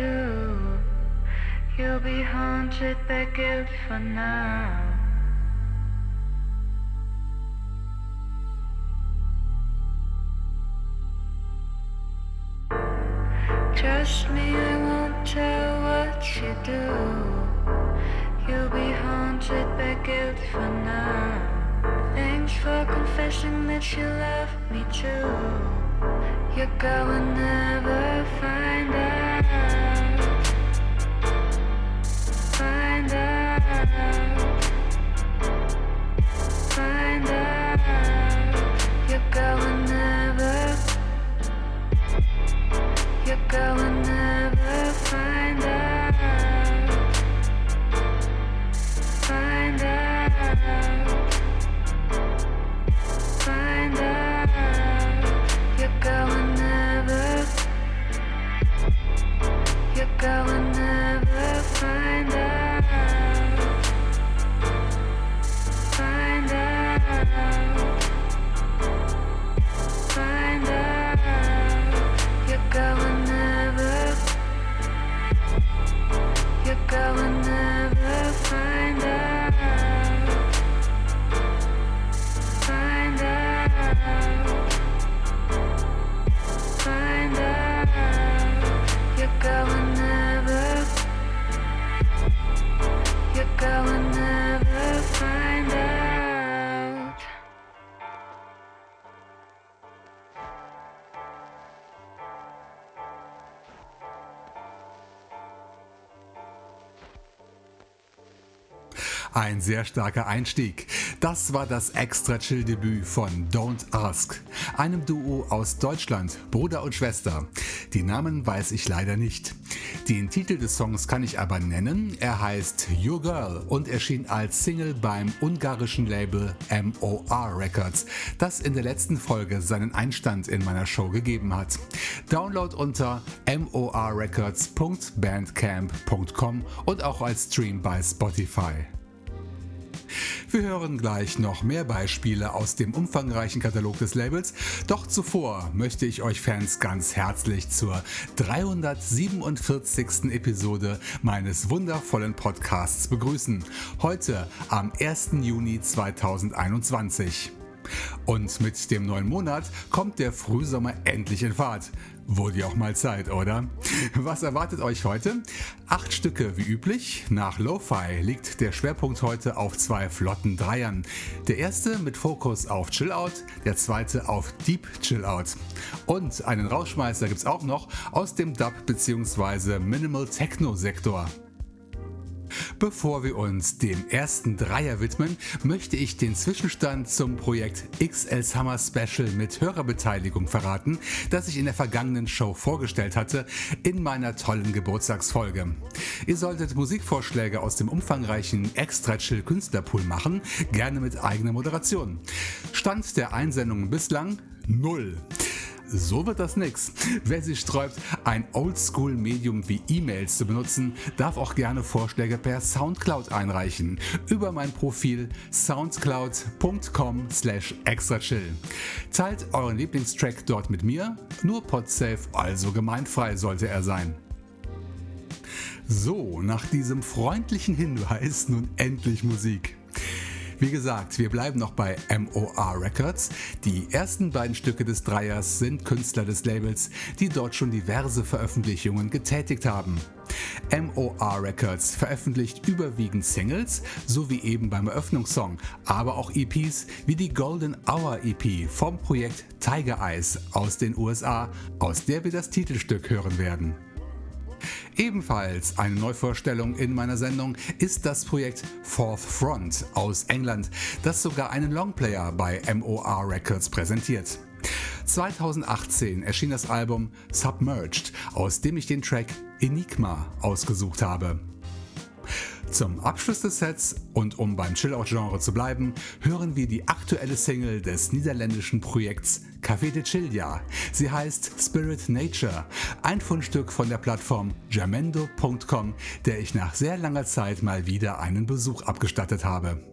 Do. You'll be haunted by guilt for now. Trust me, I won't tell what you do. You'll be haunted by guilt for now. Thanks for confessing that you love me too. You're going never find out. Find out. You're going Ein sehr starker Einstieg. Das war das Extra Chill Debüt von Don't Ask, einem Duo aus Deutschland, Bruder und Schwester. Die Namen weiß ich leider nicht. Den Titel des Songs kann ich aber nennen. Er heißt Your Girl und erschien als Single beim ungarischen Label MOR Records, das in der letzten Folge seinen Einstand in meiner Show gegeben hat. Download unter morrecords.bandcamp.com und auch als Stream bei Spotify. Wir hören gleich noch mehr Beispiele aus dem umfangreichen Katalog des Labels, doch zuvor möchte ich euch Fans ganz herzlich zur 347. Episode meines wundervollen Podcasts begrüßen. Heute am 1. Juni 2021. Und mit dem neuen Monat kommt der Frühsommer endlich in Fahrt. Wurde ja auch mal Zeit, oder? Was erwartet euch heute? Acht Stücke wie üblich. Nach Lo-Fi liegt der Schwerpunkt heute auf zwei flotten Dreiern. Der erste mit Fokus auf Chill-Out, der zweite auf Deep Chill-Out. Und einen Rausschmeißer gibt's auch noch aus dem Dub- bzw. Minimal Techno-Sektor. Bevor wir uns dem ersten Dreier widmen, möchte ich den Zwischenstand zum Projekt XL Summer Special mit Hörerbeteiligung verraten, das ich in der vergangenen Show vorgestellt hatte, in meiner tollen Geburtstagsfolge. Ihr solltet Musikvorschläge aus dem umfangreichen Extra Chill Künstlerpool machen, gerne mit eigener Moderation. Stand der Einsendungen bislang null. So wird das nix. Wer sich sträubt, ein Oldschool-Medium wie E-Mails zu benutzen, darf auch gerne Vorschläge per Soundcloud einreichen. Über mein Profil soundcloud.com slash extrachill. Teilt euren Lieblingstrack dort mit mir, nur podsafe, also gemeinfrei sollte er sein. So, nach diesem freundlichen Hinweis nun endlich Musik. Wie gesagt, wir bleiben noch bei MOR Records. Die ersten beiden Stücke des Dreiers sind Künstler des Labels, die dort schon diverse Veröffentlichungen getätigt haben. MOR Records veröffentlicht überwiegend Singles, so wie eben beim Eröffnungssong, aber auch EPs wie die Golden Hour EP vom Projekt Tiger Eyes aus den USA, aus der wir das Titelstück hören werden. Ebenfalls eine Neuvorstellung in meiner Sendung ist das Projekt Fourth Front aus England, das sogar einen Longplayer bei MOR Records präsentiert. 2018 erschien das Album Submerged, aus dem ich den Track Enigma ausgesucht habe. Zum Abschluss des Sets und um beim Chill-Out-Genre zu bleiben, hören wir die aktuelle Single des niederländischen Projekts Café de Chilja. Sie heißt Spirit Nature, ein Fundstück von der Plattform jamendo.com, der ich nach sehr langer Zeit mal wieder einen Besuch abgestattet habe.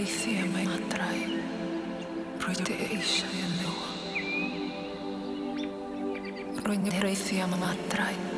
Paradisíame, me atrae, proyecte isha y en nuevo. Paradisíame, me atrae.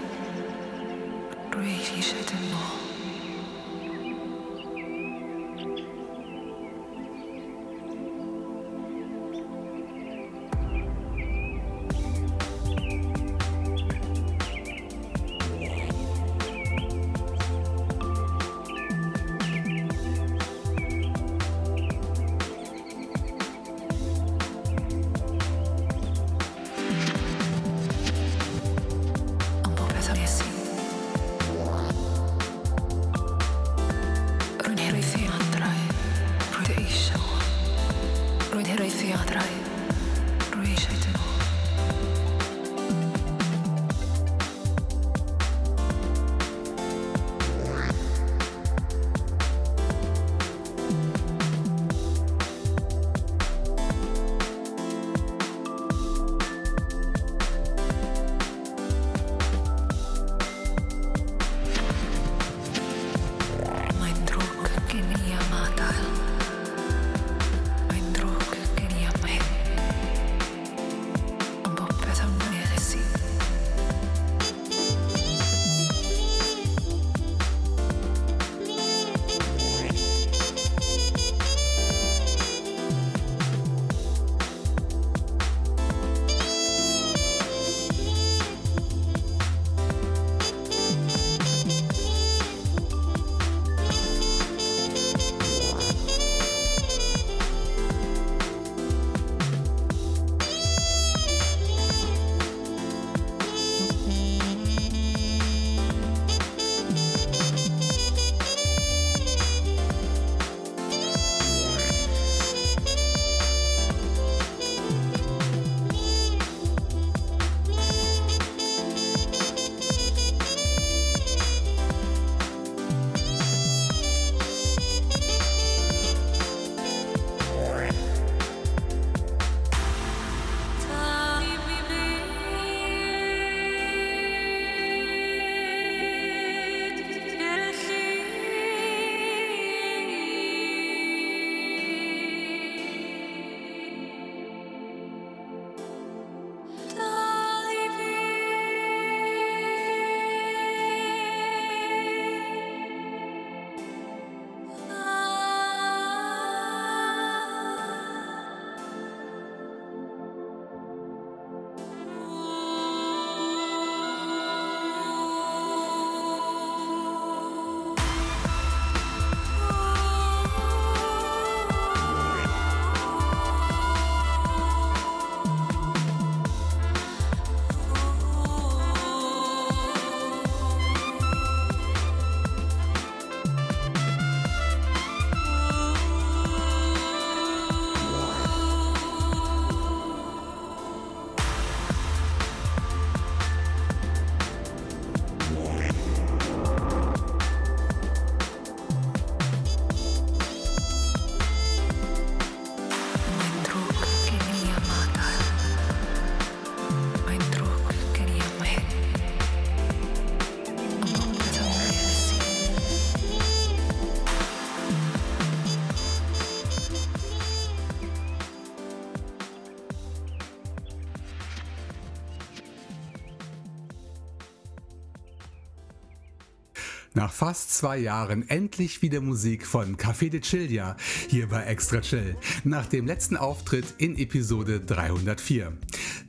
Fast zwei Jahren endlich wieder Musik von Café de Chillia hier bei Extra Chill, nach dem letzten Auftritt in Episode 304.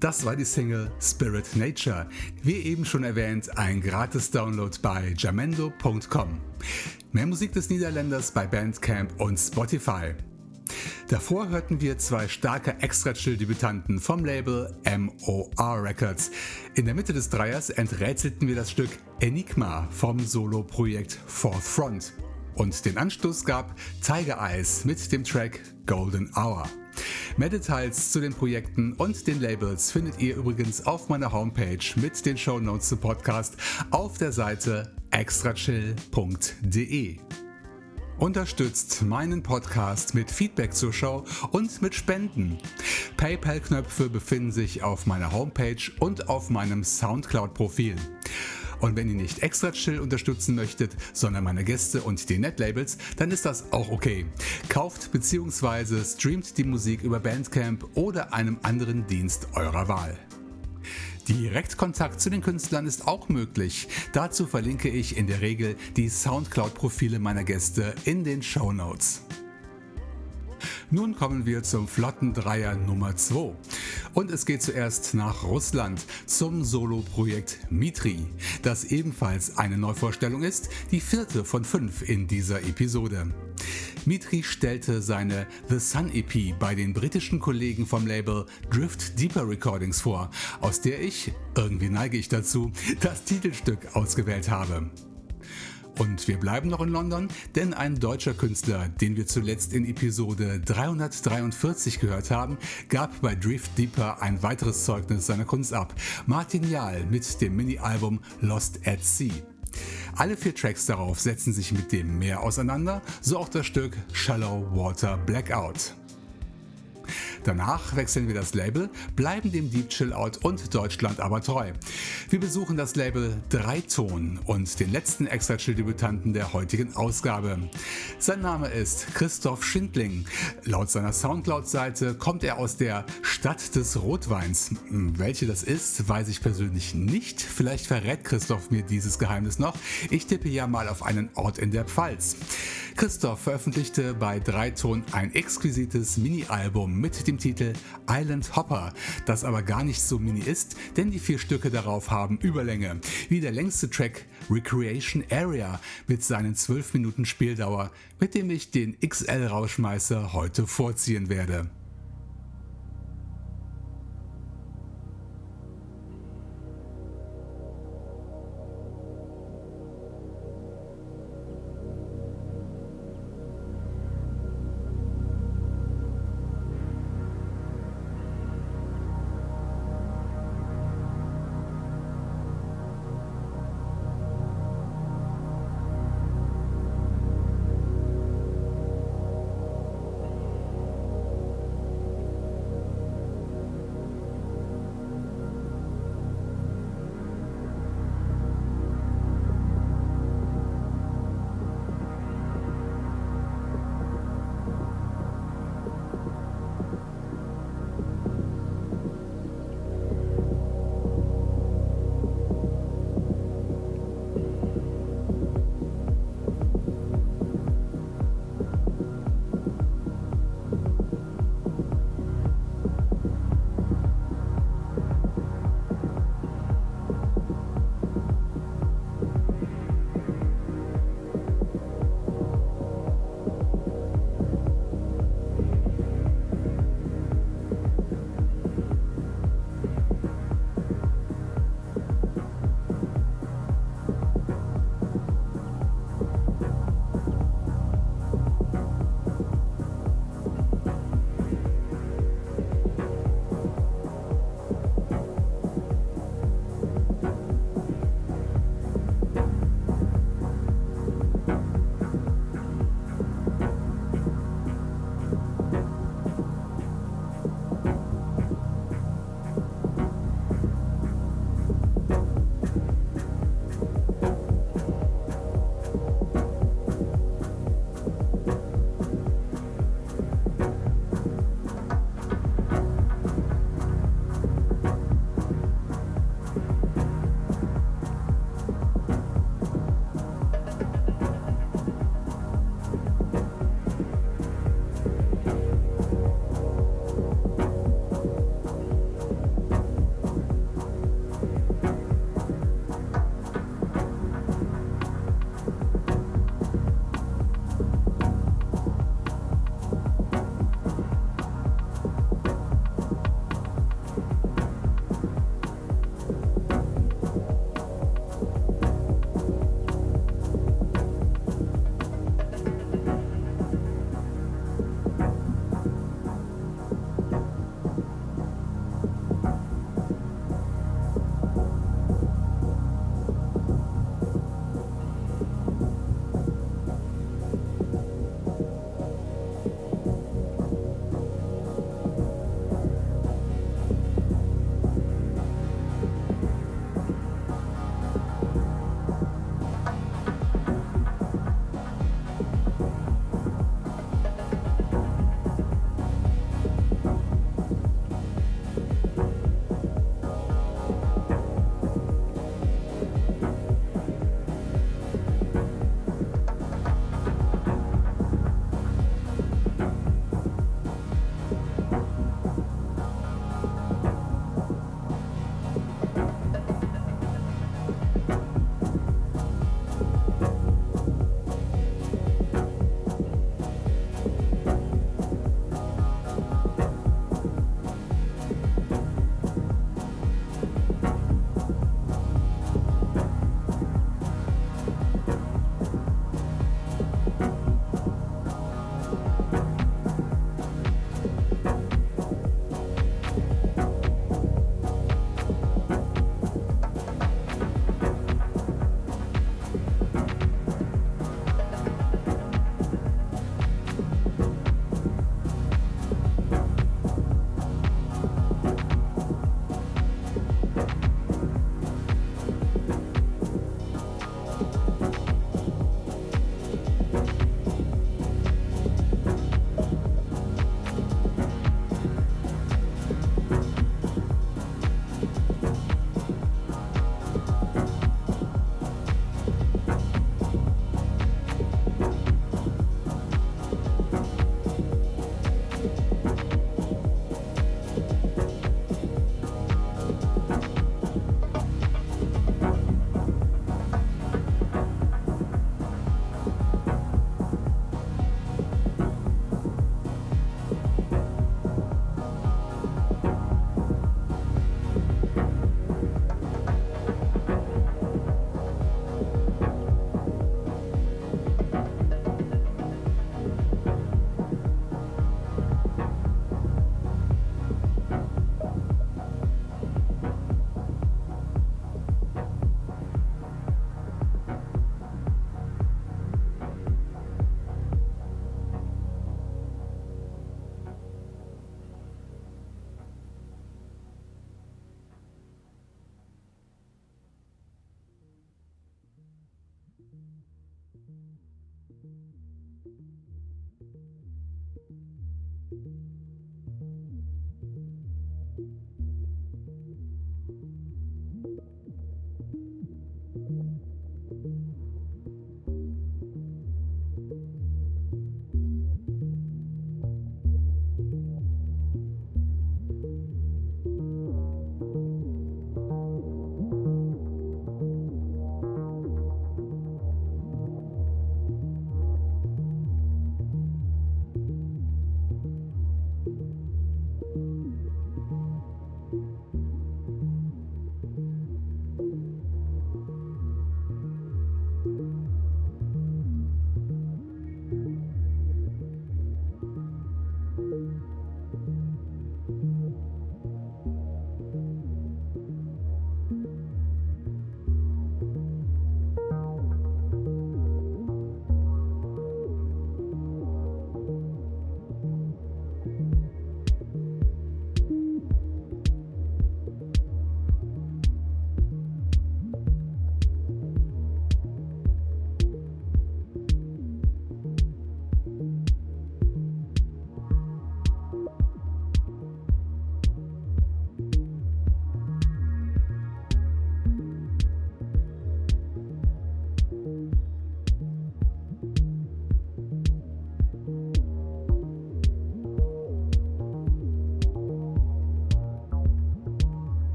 Das war die Single Spirit Nature, wie eben schon erwähnt, ein gratis Download bei jamendo.com. Mehr Musik des Niederländers bei Bandcamp und Spotify. Davor hörten wir zwei starke Extra-Chill-Debütanten vom Label MOR Records. In der Mitte des Dreiers enträtselten wir das Stück Enigma vom Solo-Projekt Fourth Front. Und den Anstoß gab Tiger Eyes mit dem Track Golden Hour. Mehr Details zu den Projekten und den Labels findet ihr übrigens auf meiner Homepage mit den Shownotes zum Podcast auf der Seite extrachill.de. Unterstützt meinen Podcast mit Feedback zur Show und mit Spenden. PayPal-Knöpfe befinden sich auf meiner Homepage und auf meinem Soundcloud-Profil. Und wenn ihr nicht extra chill unterstützen möchtet, sondern meine Gäste und die Netlabels, dann ist das auch okay. Kauft bzw. streamt die Musik über Bandcamp oder einem anderen Dienst eurer Wahl. Direktkontakt zu den Künstlern ist auch möglich. Dazu verlinke ich in der Regel die Soundcloud-Profile meiner Gäste in den Show Notes. Nun kommen wir zum Flottendreier Nummer 2. Und es geht zuerst nach Russland zum Solo-Projekt Mitri, das ebenfalls eine Neuvorstellung ist, die vierte von fünf in dieser Episode. Mitri stellte seine The Sun EP bei den britischen Kollegen vom Label Drift Deeper Recordings vor, aus der ich, irgendwie neige ich dazu, das Titelstück ausgewählt habe. Und wir bleiben noch in London, denn ein deutscher Künstler, den wir zuletzt in Episode 343 gehört haben, gab bei Drift Deeper ein weiteres Zeugnis seiner Kunst ab. Martin Jahl mit dem Mini-Album Lost at Sea. Alle vier Tracks darauf setzen sich mit dem Meer auseinander, so auch das Stück Shallow Water Blackout. Danach wechseln wir das Label, bleiben dem Deep Chill Out und Deutschland aber treu. Wir besuchen das Label Dreiton und den letzten Extra Chill Debütanten der heutigen Ausgabe. Sein Name ist Christoph Schindling. Laut seiner Soundcloud-Seite kommt er aus der Stadt des Rotweins. Welche das ist, weiß ich persönlich nicht. Vielleicht verrät Christoph mir dieses Geheimnis noch. Ich tippe ja mal auf einen Ort in der Pfalz. Christoph veröffentlichte bei Dreiton ein exquisites Mini-Album mit dem Titel Island Hopper, das aber gar nicht so mini ist, denn die vier Stücke darauf haben Überlänge, wie der längste Track Recreation Area mit seinen 12 Minuten Spieldauer, mit dem ich den XL-Rauschmeißer heute vorziehen werde.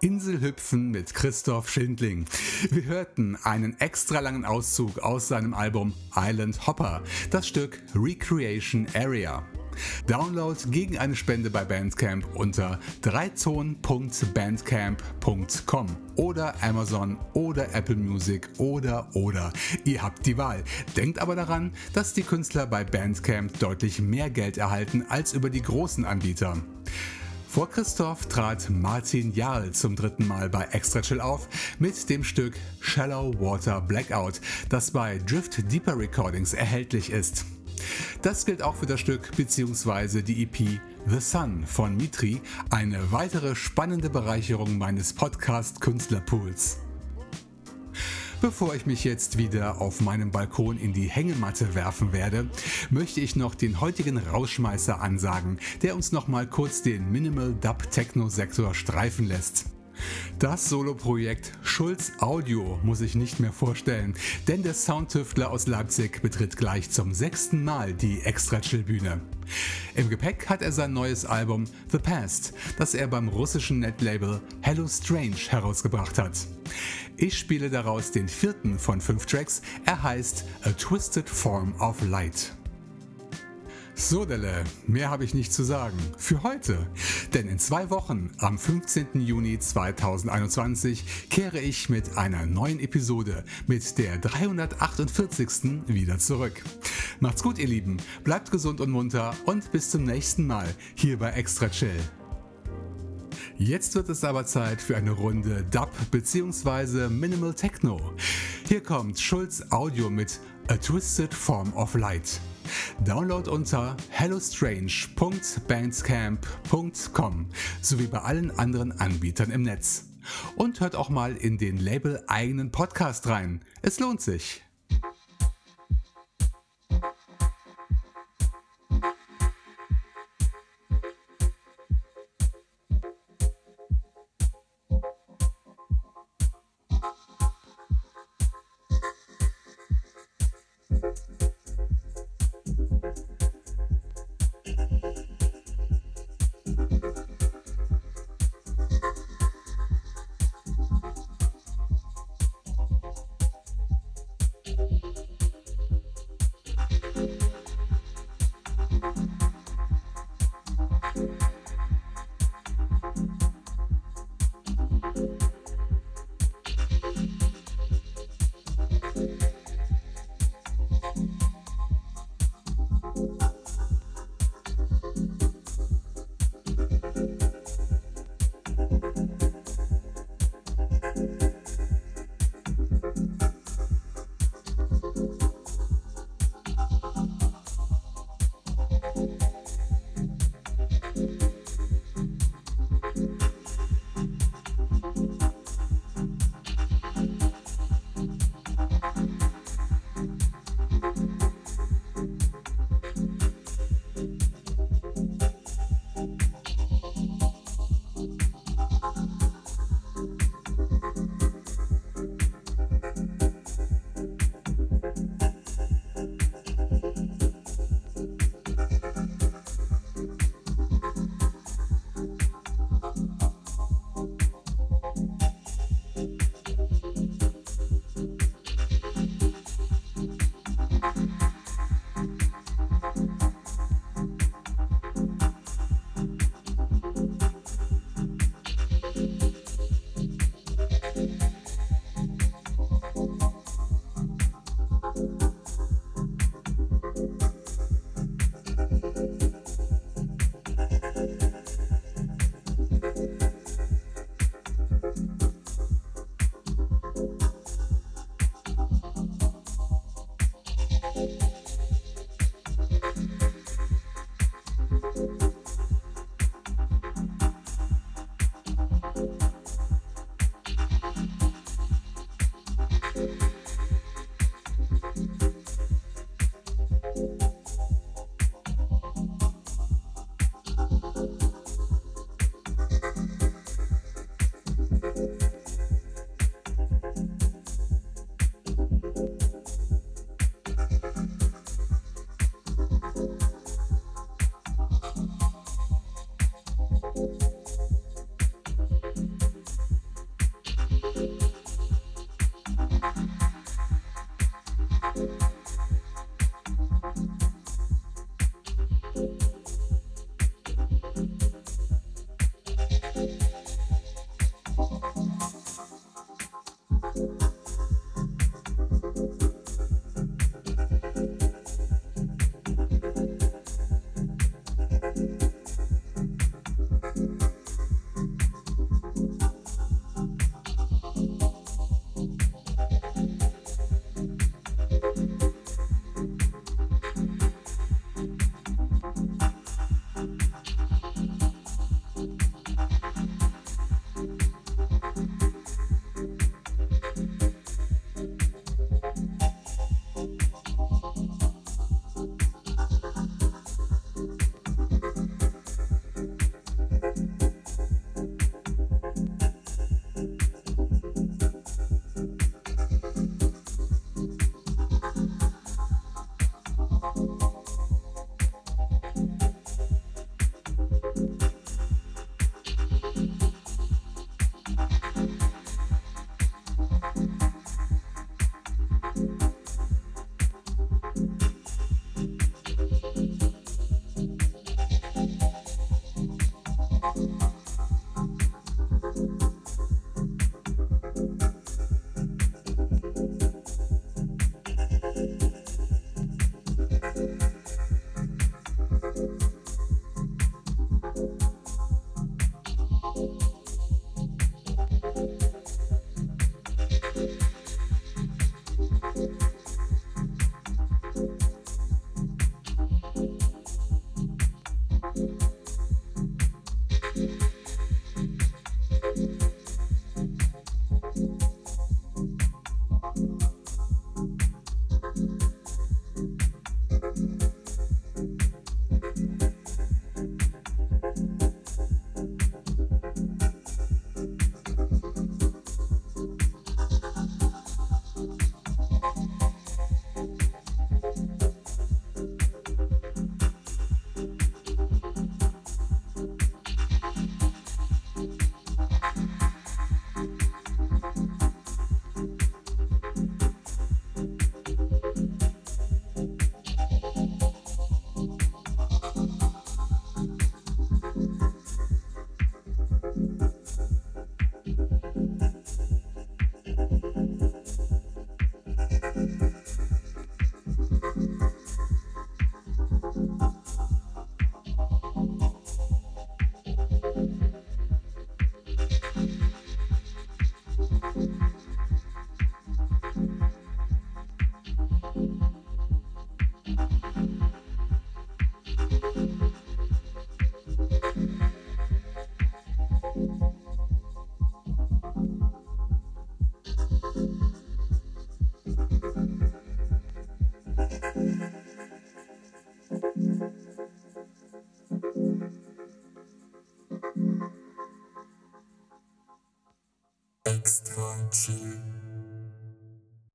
Inselhüpfen mit Christoph Schindling. Wir hörten einen extra langen Auszug aus seinem Album Island Hopper, das Stück Recreation Area. Download gegen eine Spende bei Bandcamp unter dreizone.bandcamp.com oder Amazon oder Apple Music oder oder. Ihr habt die Wahl. Denkt aber daran, dass die Künstler bei Bandcamp deutlich mehr Geld erhalten als über die großen Anbieter. Vor Christoph trat Martin Jahl zum dritten Mal bei Extra Chill auf mit dem Stück Shallow Water Blackout, das bei Drift Deeper Recordings erhältlich ist. Das gilt auch für das Stück bzw. die EP The Sun von Mitri, eine weitere spannende Bereicherung meines Podcast-Künstlerpools. Bevor ich mich jetzt wieder auf meinem Balkon in die Hängematte werfen werde, möchte ich noch den heutigen Rausschmeißer ansagen, der uns noch mal kurz den Minimal Dub Techno Sektor streifen lässt. Das Soloprojekt Schulz Audio muss ich nicht mehr vorstellen, denn der Soundtüftler aus Leipzig betritt gleich zum sechsten Mal die Extra Chill Bühne. Im Gepäck hat er sein neues Album The Past, das er beim russischen Netlabel Hello Strange herausgebracht hat. Ich spiele daraus den vierten von fünf Tracks, er heißt A Twisted Form of Light. So, Delle, mehr habe ich nicht zu sagen. Für heute. Denn in zwei Wochen, am 15. Juni 2021, kehre ich mit einer neuen Episode, mit der 348. wieder zurück. Macht's gut, ihr Lieben. Bleibt gesund und munter und bis zum nächsten Mal hier bei Extra Chill. Jetzt wird es aber Zeit für eine Runde Dub bzw. Minimal Techno. Hier kommt Schulz Audio mit A Twisted Form of Light. Download unter hellostrange.bandscamp.com sowie bei allen anderen Anbietern im Netz. Und hört auch mal in den Label eigenen Podcast rein. Es lohnt sich. Extra chill.